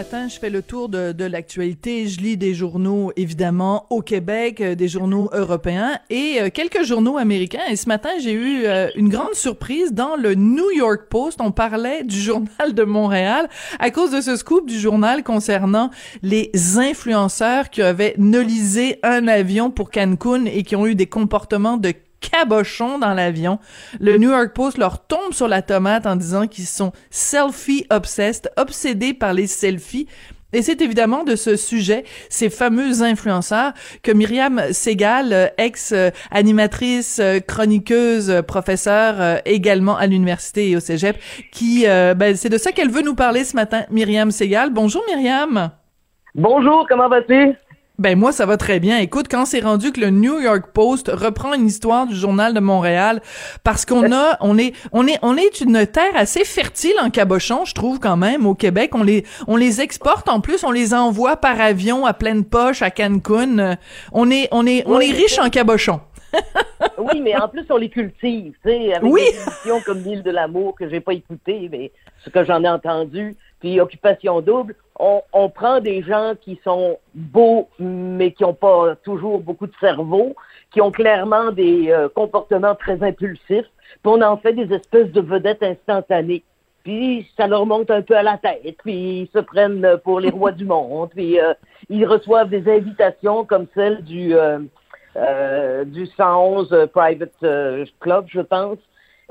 les matins, je fais le tour de, de l'actualité. Je lis des journaux, évidemment, au Québec, euh, des journaux européens et euh, quelques journaux américains. Et ce matin, j'ai eu euh, une grande surprise dans le New York Post. On parlait du journal de Montréal à cause de ce scoop du journal concernant les influenceurs qui avaient nolisé un avion pour Cancun et qui ont eu des comportements de cabochon dans l'avion. Le New York Post leur tombe sur la tomate en disant qu'ils sont selfie obsessed, obsédés par les selfies. Et c'est évidemment de ce sujet, ces fameux influenceurs, que Myriam Segal, ex-animatrice, chroniqueuse, professeure également à l'université et au cégep, qui, ben, c'est de ça qu'elle veut nous parler ce matin, Myriam Segal. Bonjour Myriam. Bonjour, comment vas-tu? Ben moi ça va très bien. Écoute, quand c'est rendu que le New York Post reprend une histoire du journal de Montréal parce qu'on a on est on est on est une terre assez fertile en cabochon, je trouve quand même au Québec, on les on les exporte en plus, on les envoie par avion à pleine poche à Cancun. On est on est on est riche en cabochon. oui, mais en plus on les cultive, tu sais, avec oui. des comme l'île de l'amour que j'ai pas écouté, mais ce que j'en ai entendu, puis Occupation double, on, on, prend des gens qui sont beaux, mais qui n'ont pas toujours beaucoup de cerveau, qui ont clairement des euh, comportements très impulsifs, puis on en fait des espèces de vedettes instantanées. Puis ça leur monte un peu à la tête, puis ils se prennent pour les rois du monde, puis euh, ils reçoivent des invitations comme celle du euh, du 111 Private Club, je pense,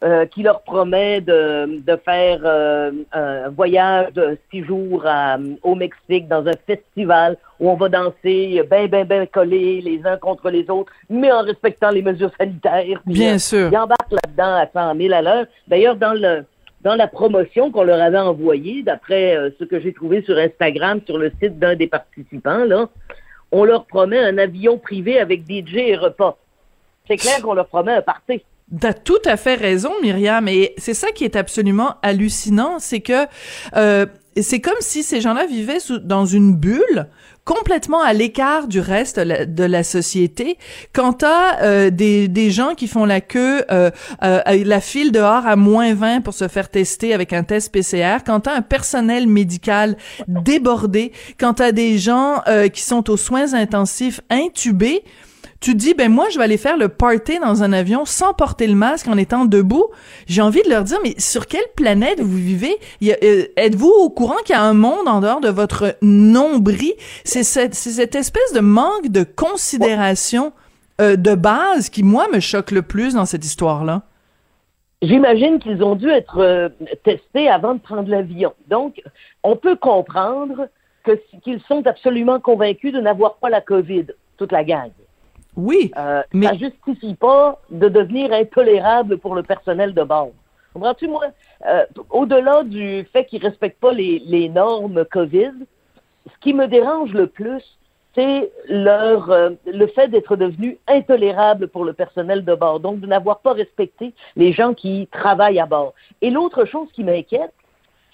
euh, qui leur promet de, de faire euh, un voyage de six jours à, au Mexique dans un festival où on va danser ben, ben, ben collés les uns contre les autres, mais en respectant les mesures sanitaires. Bien sûr. Ils embarquent là-dedans à 100 000 à l'heure. D'ailleurs, dans le dans la promotion qu'on leur avait envoyée, d'après euh, ce que j'ai trouvé sur Instagram, sur le site d'un des participants, là, on leur promet un avion privé avec DJ et repas. C'est clair qu'on leur promet un party. T'as tout à fait raison, Myriam, et c'est ça qui est absolument hallucinant, c'est que euh, c'est comme si ces gens-là vivaient sous, dans une bulle complètement à l'écart du reste de la société. Quant à euh, des, des gens qui font la queue, euh, euh, la file dehors à moins 20 pour se faire tester avec un test PCR, quant à un personnel médical débordé, quant à des gens euh, qui sont aux soins intensifs intubés, tu dis ben moi je vais aller faire le party dans un avion sans porter le masque en étant debout. J'ai envie de leur dire mais sur quelle planète vous vivez? Euh, Êtes-vous au courant qu'il y a un monde en dehors de votre nombril? C'est cette, espèce de manque de considération euh, de base qui moi me choque le plus dans cette histoire là. J'imagine qu'ils ont dû être euh, testés avant de prendre l'avion. Donc, on peut comprendre qu'ils sont absolument convaincus de n'avoir pas la COVID, toute la gang. Oui, euh, mais ça justifie pas de devenir intolérable pour le personnel de base. Comprends-tu, moi, euh, au-delà du fait qu'ils respectent pas les, les, normes COVID, ce qui me dérange le plus, c'est leur euh, le fait d'être devenu intolérable pour le personnel de bord, donc de n'avoir pas respecté les gens qui travaillent à bord. Et l'autre chose qui m'inquiète,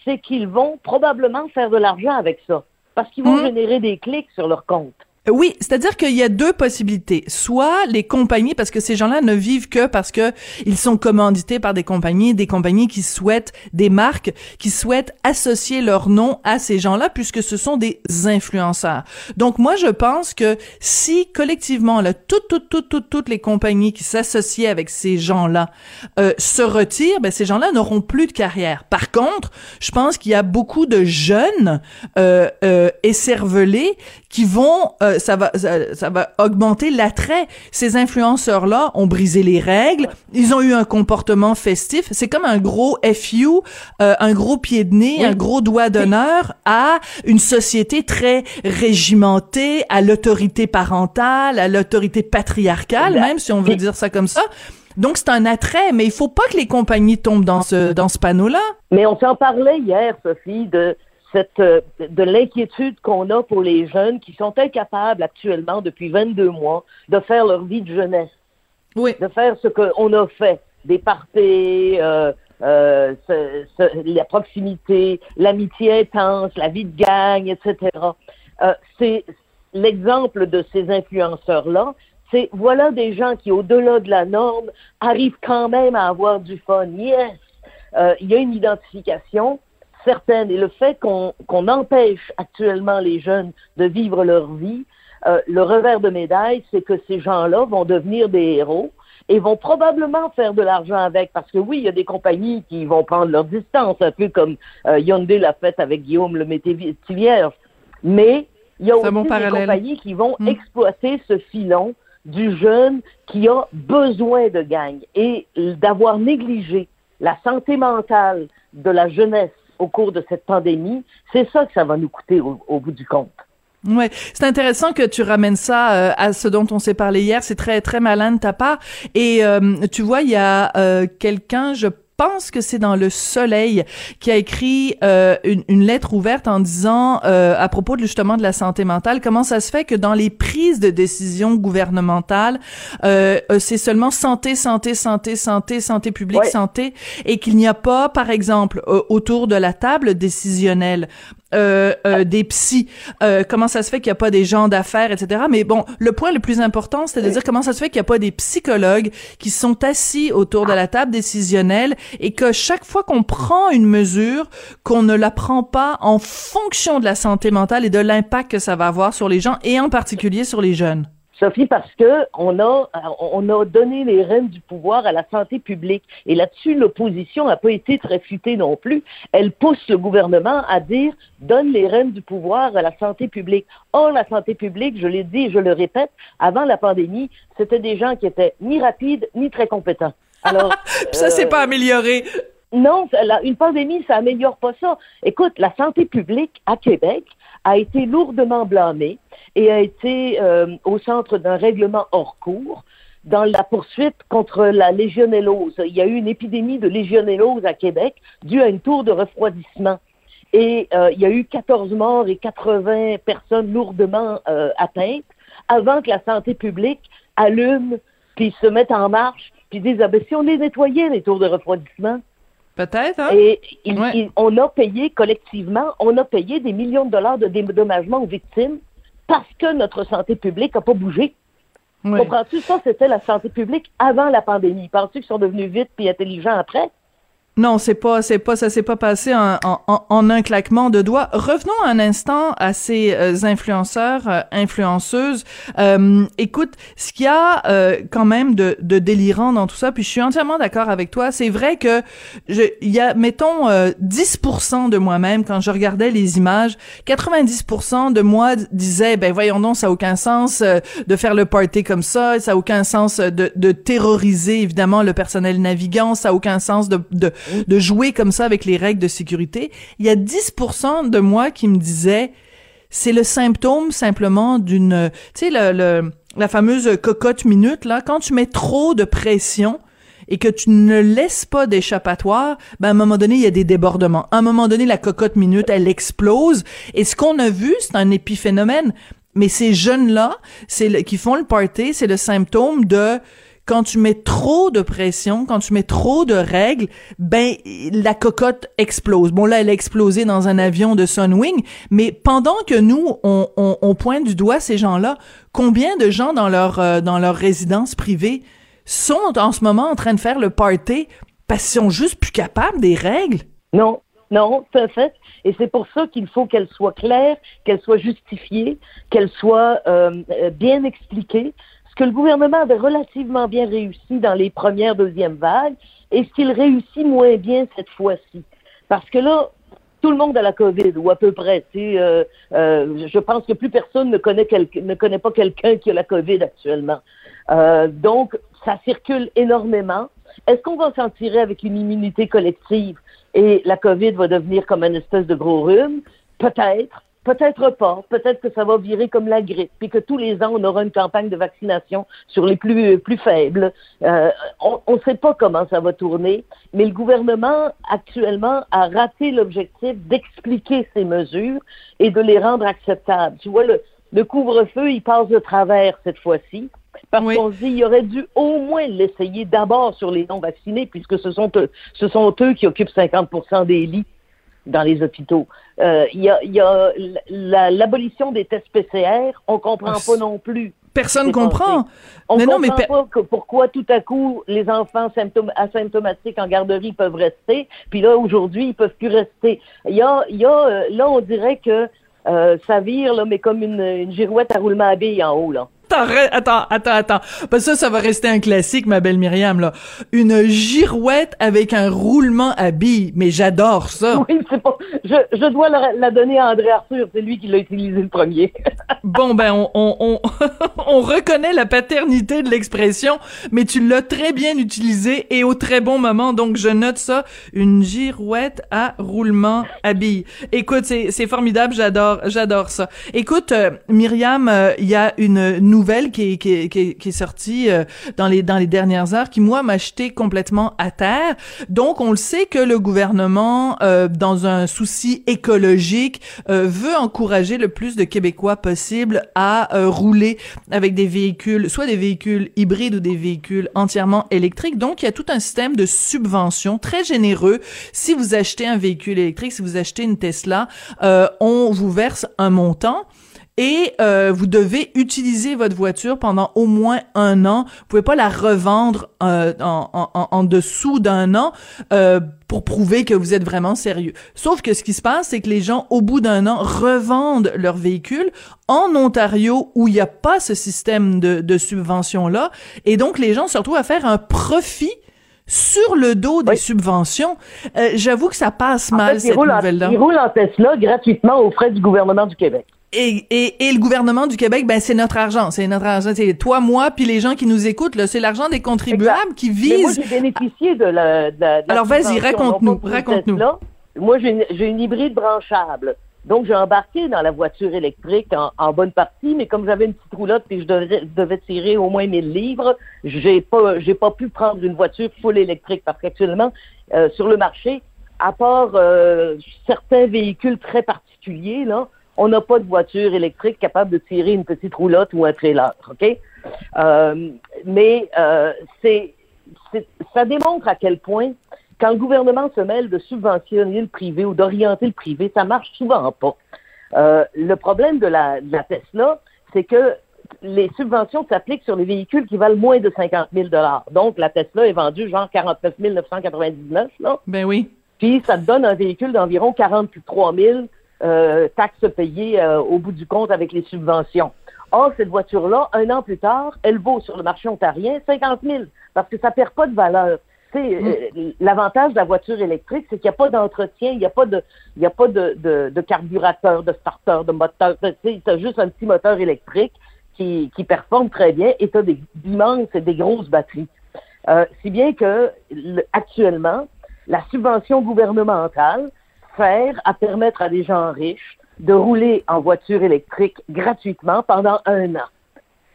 c'est qu'ils vont probablement faire de l'argent avec ça, parce qu'ils vont Mmh. générer des clics sur leur compte. Oui, c'est-à-dire qu'il y a deux possibilités. Soit les compagnies, parce que ces gens-là ne vivent que parce que ils sont commandités par des compagnies, des compagnies qui souhaitent, des marques qui souhaitent associer leur nom à ces gens-là, puisque ce sont des influenceurs. Donc moi, je pense que si collectivement, là, toutes, toutes, toutes, toutes, toutes les compagnies qui s'associaient avec ces gens-là euh, se retirent, ben ces gens-là n'auront plus de carrière. Par contre, je pense qu'il y a beaucoup de jeunes euh, euh, écervelés qui vont euh, ça va ça, ça va augmenter l'attrait. Ces influenceurs là ont brisé les règles, ils ont eu un comportement festif, c'est comme un gros FU, euh, un gros pied de nez, Oui. un gros doigt d'honneur à une société très régimentée, à l'autorité parentale, à l'autorité patriarcale, même si on veut dire ça comme ça. Donc c'est un attrait, mais il faut pas que les compagnies tombent dans ce dans ce panneau-là. Mais on s'en parlait hier, Sophie, de cette euh, de l'inquiétude qu'on a pour les jeunes qui sont incapables actuellement depuis 22 mois de faire leur vie de jeunesse, Oui. de faire ce qu'on a fait, des parties, euh, euh, ce- ce- la proximité, l'amitié intense, la vie de gang, etc. Euh, c'est l'exemple de ces influenceurs-là c'est voilà des gens qui, au-delà de la norme, arrivent quand même à avoir du fun. Yes, euh, il y a une identification certaine et le fait qu'on empêche actuellement les jeunes de vivre leur vie, euh, le revers de médaille, c'est que ces gens-là vont devenir des héros et vont probablement faire de l'argent avec, parce que oui, il y a des compagnies qui vont prendre leur distance, un peu comme euh, Hyundai l'a fait avec Guillaume le Métivier, mais il y a aussi des compagnies qui vont hmm. exploiter ce filon du jeune qui a besoin de gang et d'avoir négligé la santé mentale de la jeunesse au cours de cette pandémie, c'est ça que ça va nous coûter au bout du compte. Ouais, c'est intéressant que tu ramènes ça euh, à ce dont on s'est parlé hier. C'est très très malin de ta part. Et euh, tu vois, il y a euh, quelqu'un, je pense que c'est dans Le Soleil qui a écrit euh, une, une, lettre ouverte en disant euh, à propos de, justement de la santé mentale. Comment ça se fait que dans les prises de décision gouvernementales euh, c'est seulement santé santé santé santé santé publique santé et qu'il n'y a pas par exemple autour de la table décisionnelle? Des psys, euh, comment ça se fait qu'il n'y a pas des gens d'affaires, etc. Mais bon, le point le plus important, c'est de dire comment ça se fait qu'il n'y a pas des psychologues qui sont assis autour de la table décisionnelle et que chaque fois qu'on prend une mesure, qu'on ne la prend pas en fonction de la santé mentale et de l'impact que ça va avoir sur les gens et en particulier sur les jeunes. Sophie, parce que on a, on a donné les rênes du pouvoir à la santé publique. Et là-dessus, l'opposition n'a pas été très futée non plus. Elle pousse le gouvernement à dire donne les rênes du pouvoir à la santé publique. Or, la santé publique, je l'ai dit et je le répète, avant la pandémie, c'était des gens qui étaient ni rapides ni très compétents. Alors, ça, c'est pas euh, amélioré. Non, une pandémie, ça améliore pas ça. Écoute, la santé publique à Québec a été lourdement blâmée et a été euh, au centre d'un règlement hors cours dans la poursuite contre la légionellose. Il y a eu une épidémie de légionellose à Québec due à une tour de refroidissement. Et euh, il y a eu 14 morts et 80 personnes lourdement euh, atteintes avant que la santé publique allume, puis se mette en marche, puis dise, ah ben, si on les nettoyait, les tours de refroidissement. Peut-être, hein? Et on a payé collectivement, on a payé des millions de dollars de dédommagement aux victimes parce que notre santé publique n'a pas bougé. Comprends-tu? Ça, c'était la santé publique avant la pandémie. Penses-tu qu'ils sont devenus vite et intelligents après? Non, c'est pas, c'est pas, ça s'est pas passé en, en, un claquement de doigts. Revenons un instant à ces euh, influenceurs, euh, influenceuses. Euh, écoute, ce qu'il y a quand même de, de, délirant dans tout ça, puis je suis entièrement d'accord avec toi. C'est vrai que il y a, mettons, 10% de moi-même quand je regardais les images, 90% de moi disait, ben voyons donc, ça a aucun sens de faire le party comme ça, ça a aucun sens de, terroriser évidemment le personnel navigant, ça a aucun sens de de jouer comme ça avec les règles de sécurité. Il y a 10% de moi qui me disait c'est le symptôme simplement d'une tu sais le, la fameuse cocotte minute là quand tu mets trop de pression et que tu ne laisses pas d'échappatoire, ben à un moment donné, il y a des débordements. À un moment donné, la cocotte minute, elle explose. Et ce qu'on a vu, c'est un épiphénomène. Mais ces jeunes-là, c'est qui font le party, c'est le symptôme de quand tu mets trop de pression, quand tu mets trop de règles, ben la cocotte explose. Bon là, elle a explosé dans un avion de Sunwing, mais pendant que nous on, on, pointe du doigt ces gens-là, combien de gens dans leur euh, dans leur résidence privée sont en ce moment en train de faire le party parce qu'ils sont juste plus capables des règles? Non, non, c'est fait. Et c'est pour ça qu'il faut qu'elle soit claire, qu'elle soit justifiée, qu'elle soit euh, euh, bien expliquée que le gouvernement avait relativement bien réussi dans les premières, deuxièmes vagues, et ce qu'il réussit moins bien cette fois-ci. Parce que là, tout le monde a la COVID, ou à peu près. Euh, euh, je pense que plus personne ne connaît, ne connaît pas quelqu'un qui a la COVID actuellement. Euh, donc, ça circule énormément. Est-ce qu'on va s'en tirer avec une immunité collective et la COVID va devenir comme une espèce de gros rhume? Peut-être. Peut-être pas. Peut-être que ça va virer comme la grippe, puis que tous les ans, on aura une campagne de vaccination sur les plus, plus faibles. Euh, on ne sait pas comment ça va tourner, mais le gouvernement, actuellement, a raté l'objectif d'expliquer ces mesures et de les rendre acceptables. Tu vois, le, le couvre-feu, il passe de travers cette fois-ci. Parce qu'on se dit, il aurait dû au moins l'essayer d'abord sur les non-vaccinés, puisque ce sont, eux, ce sont eux qui occupent 50% des lits dans les hôpitaux. Euh, il y a, y a l'abolition des tests PCR, on comprend ah, pas non plus Personne comprend. On ne comprend pas que pourquoi tout à coup les enfants asymptomatiques en garderie peuvent rester, puis là aujourd'hui ils peuvent plus rester. Il y a, y a euh, là on dirait que euh, ça vire là, mais comme une, une girouette à roulement à billes en haut là. Attends, attends, attends. Parce ça, ça va rester un classique, ma belle Myriam, là. Une girouette avec un roulement à billes. Mais j'adore ça. Oui, c'est pas... Je, je dois la, donner à André Arthur. C'est lui qui l'a utilisé le premier. bon, ben, on, on, on, on, reconnaît la paternité de l'expression, mais tu l'as très bien utilisé et au très bon moment. Donc, je note ça. Une girouette à roulement à billes. Écoute, c'est, c'est formidable. J'adore, j'adore ça. Écoute, euh, Myriam, euh, il y a une nouvelle qui est, sortie euh, dans les dernières heures qui moi m'a jeté complètement à terre. Donc on le sait que le gouvernement euh, dans un souci écologique euh, veut encourager le plus de Québécois possible à rouler avec des véhicules soit des véhicules hybrides ou des véhicules entièrement électriques. Donc il y a tout un système de subvention très généreux. Si vous achetez un véhicule électrique, si vous achetez une Tesla, on vous verse un montant et euh, vous devez utiliser votre voiture pendant au moins un an. Vous pouvez pas la revendre euh, en, en, en, dessous d'un an euh, pour prouver que vous êtes vraiment sérieux. Sauf que ce qui se passe, c'est que les gens, au bout d'un an, revendent leur véhicule en Ontario où il n'y a pas ce système de, de subvention-là. Et donc, les gens se retrouvent à faire un profit sur le dos des subventions. Euh, j'avoue que ça passe mal, cette nouvelle-là. Ils roulent en Tesla gratuitement aux frais du gouvernement du Québec. Et, et, et, le gouvernement du Québec, ben c'est notre argent, c'est notre argent, c'est toi, moi, puis les gens qui nous écoutent, là, c'est l'argent des contribuables qui vise. moi, j'ai bénéficié de la. De la, Alors vas-y, raconte-nous, raconte-nous. Moi, j'ai une, une, hybride branchable, donc j'ai embarqué dans la voiture électrique en, en bonne partie, mais comme j'avais une petite roulotte et je devais, tirer au moins 1000 livres, j'ai pas, j'ai pas pu prendre une voiture full électrique parce qu'actuellement euh, sur le marché, à part euh, certains véhicules très particuliers là on n'a pas de voiture électrique capable de tirer une petite roulotte ou un trailer, OK? Euh, mais euh, c'est, ça démontre à quel point, quand le gouvernement se mêle de subventionner le privé ou d'orienter le privé, ça marche souvent pas. Euh, le problème de la, de la Tesla, c'est que les subventions s'appliquent sur les véhicules qui valent moins de 50 000 Donc, la Tesla est vendue genre 49 999, là. Ben oui. Puis, ça te donne un véhicule d'environ 43 000 euh, taxes payées euh, au bout du compte avec les subventions. Or, cette voiture-là, un an plus tard, elle vaut sur le marché ontarien 50 000 parce que ça perd pas de valeur. Mm. Euh, l'avantage de la voiture électrique, c'est qu'il n'y a pas d'entretien, il n'y a pas de, il y a pas de, de, de carburateur, de starter, de moteur. Tu as juste un petit moteur électrique qui, qui performe très bien et tu as des immenses et des grosses batteries. Euh, si bien que actuellement, la subvention gouvernementale, faire à permettre à des gens riches de rouler en voiture électrique gratuitement pendant un an.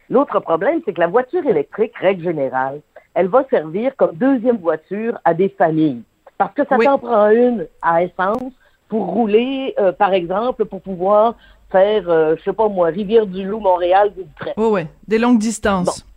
L'autre problème, c'est que la voiture électrique, règle générale, elle va servir comme deuxième voiture à des familles. Parce que ça t'en prend une à essence pour rouler, euh, par exemple, pour pouvoir faire, euh, je sais pas moi, Rivière-du-Loup, Montréal, du Oui, oui, des longues distances. Bon,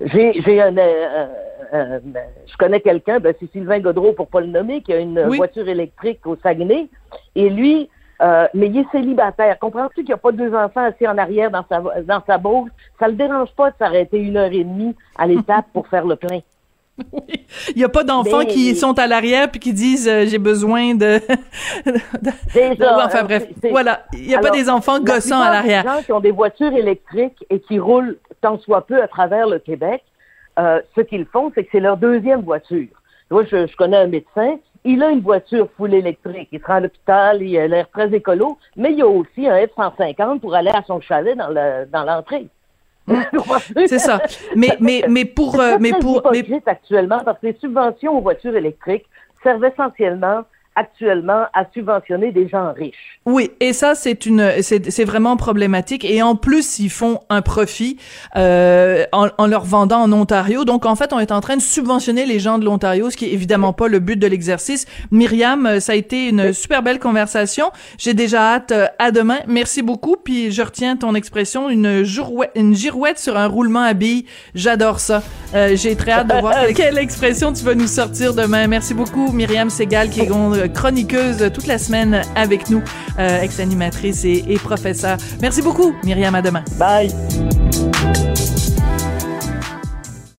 j'ai un, euh, euh, je connais quelqu'un, ben, c'est Sylvain Godreau pour pas le nommer, qui a une voiture électrique au Saguenay, et lui, euh, mais il est célibataire. Comprends-tu qu'il n'y a pas deux enfants assis en arrière dans sa dans sa bourse? Ça le dérange pas de s'arrêter une heure et demie à l'étape pour faire le plein. Oui. Il n'y a pas d'enfants qui sont à l'arrière puis qui disent j'ai besoin de. enfin bref, voilà. Il n'y a pas des enfants gossants à l'arrière. Les gens qui ont des voitures électriques et qui roulent tant soit peu à travers le Québec, euh, ce qu'ils font, c'est que c'est leur deuxième voiture. Moi, je, connais un médecin, il a une voiture full électrique. Il sera à l'hôpital, il a l'air très écolo, mais il a aussi un F-150 pour aller à son chalet dans l'entrée. c'est ça. Mais, mais, mais pour, euh, mais pour, mais actuellement parce que les subventions aux voitures électriques servent essentiellement actuellement à subventionner des gens riches. Oui, et ça c'est une c'est vraiment problématique et en plus ils font un profit euh, en, en, leur vendant en Ontario. Donc en fait on est en train de subventionner les gens de l'Ontario, ce qui est évidemment pas le but de l'exercice. Myriam, euh, ça a été une super belle conversation. J'ai déjà hâte euh, à demain. Merci beaucoup. Puis je retiens ton expression une girouette, une girouette sur un roulement à billes. J'adore ça. Euh, J'ai très hâte de voir quelle expression tu vas nous sortir demain. Merci beaucoup Myriam Segal qui est chroniqueuse toute la semaine avec nous, euh, ex-animatrice et, professeure. Merci beaucoup, Myriam. À demain. Bye.